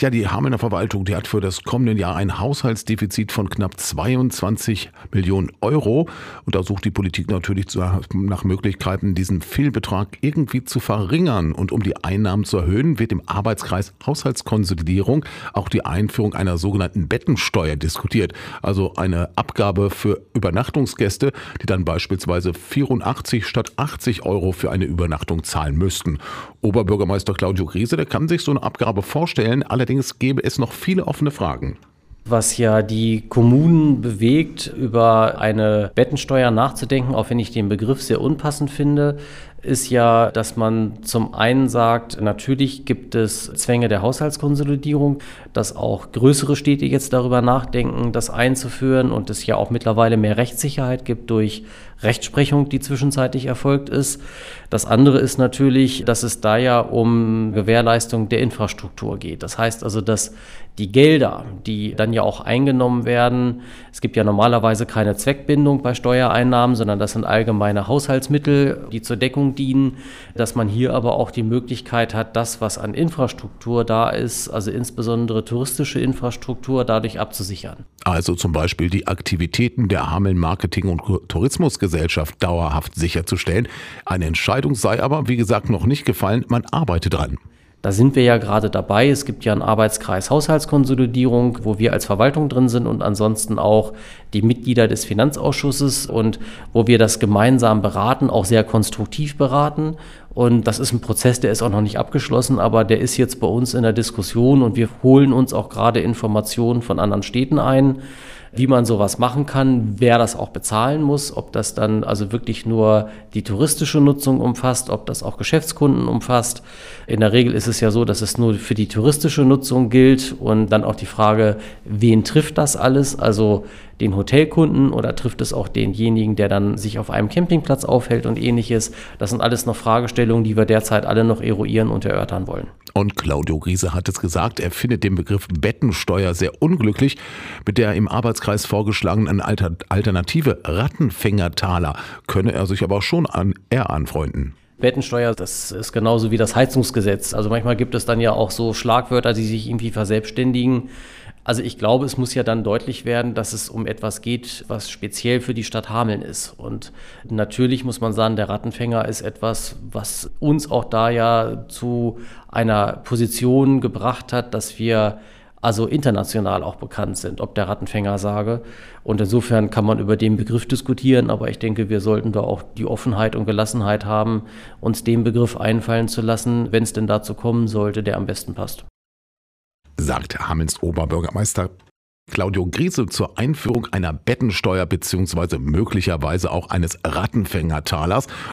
Ja, die Hamelner Verwaltung, die hat für das kommende Jahr ein Haushaltsdefizit von knapp 22 Millionen Euro. Und da sucht die Politik natürlich nach Möglichkeiten, diesen Fehlbetrag irgendwie zu verringern. Und um die Einnahmen zu erhöhen, wird im Arbeitskreis Haushaltskonsolidierung auch die Einführung einer sogenannten Bettensteuer diskutiert. Also eine Abgabe für Übernachtungsgäste, die dann beispielsweise 84 statt 80 Euro für eine Übernachtung zahlen müssten. Oberbürgermeister Claudio Griese, der kann sich so eine Abgabe vorstellen. Allerdings gäbe es noch viele offene Fragen. Was ja die Kommunen bewegt, über eine Bettensteuer nachzudenken, auch wenn ich den Begriff sehr unpassend finde, ist ja, dass man zum einen sagt, natürlich gibt es Zwänge der Haushaltskonsolidierung, dass auch größere Städte jetzt darüber nachdenken, das einzuführen und es ja auch mittlerweile mehr Rechtssicherheit gibt durch Rechtsprechung, die zwischenzeitlich erfolgt ist. Das andere ist natürlich, dass es da ja um Gewährleistung der Infrastruktur geht. Das heißt also, dass die Gelder, die dann ja auch eingenommen werden, es gibt ja normalerweise keine Zweckbindung bei Steuereinnahmen, sondern das sind allgemeine Haushaltsmittel, die zur Deckung dienen, dass man hier aber auch die Möglichkeit hat, das, was an Infrastruktur da ist, also insbesondere touristische Infrastruktur, dadurch abzusichern. Also zum Beispiel die Aktivitäten der Hameln Marketing und Tourismusgesellschaft dauerhaft sicherzustellen. Eine Entscheidung sei aber, wie gesagt, noch nicht gefallen, man arbeitet dran. Da sind wir ja gerade dabei. Es gibt ja einen Arbeitskreis Haushaltskonsolidierung, wo wir als Verwaltung drin sind und ansonsten auch die Mitglieder des Finanzausschusses und wo wir das gemeinsam beraten, auch sehr konstruktiv beraten. Und das ist ein Prozess, der ist auch noch nicht abgeschlossen, aber der ist jetzt bei uns in der Diskussion und wir holen uns auch gerade Informationen von anderen Städten ein wie man sowas machen kann, wer das auch bezahlen muss, ob das dann also wirklich nur die touristische Nutzung umfasst, ob das auch Geschäftskunden umfasst. In der Regel ist es ja so, dass es nur für die touristische Nutzung gilt und dann auch die Frage, wen trifft das alles? Also den Hotelkunden oder trifft es auch denjenigen, der dann sich auf einem Campingplatz aufhält und ähnliches? Das sind alles noch Fragestellungen, die wir derzeit alle noch eruieren und erörtern wollen. Und Claudio Riese hat es gesagt, er findet den Begriff Bettensteuer sehr unglücklich. Mit der im Arbeitskreis vorgeschlagenen Alternative Rattenfängertaler könne er sich aber schon an eher anfreunden. Bettensteuer, das ist genauso wie das Heizungsgesetz. Also manchmal gibt es dann ja auch so Schlagwörter, die sich irgendwie verselbstständigen. Also ich glaube, es muss ja dann deutlich werden, dass es um etwas geht, was speziell für die Stadt Hameln ist. Und natürlich muss man sagen, der Rattenfänger ist etwas, was uns auch da ja zu einer Position gebracht hat, dass wir also international auch bekannt sind, ob der Rattenfänger sage. Und insofern kann man über den Begriff diskutieren, aber ich denke, wir sollten da auch die Offenheit und Gelassenheit haben, uns den Begriff einfallen zu lassen, wenn es denn dazu kommen sollte, der am besten passt sagt Hamelns Oberbürgermeister Claudio Griese zur Einführung einer Bettensteuer bzw. möglicherweise auch eines Rattenfängertalers.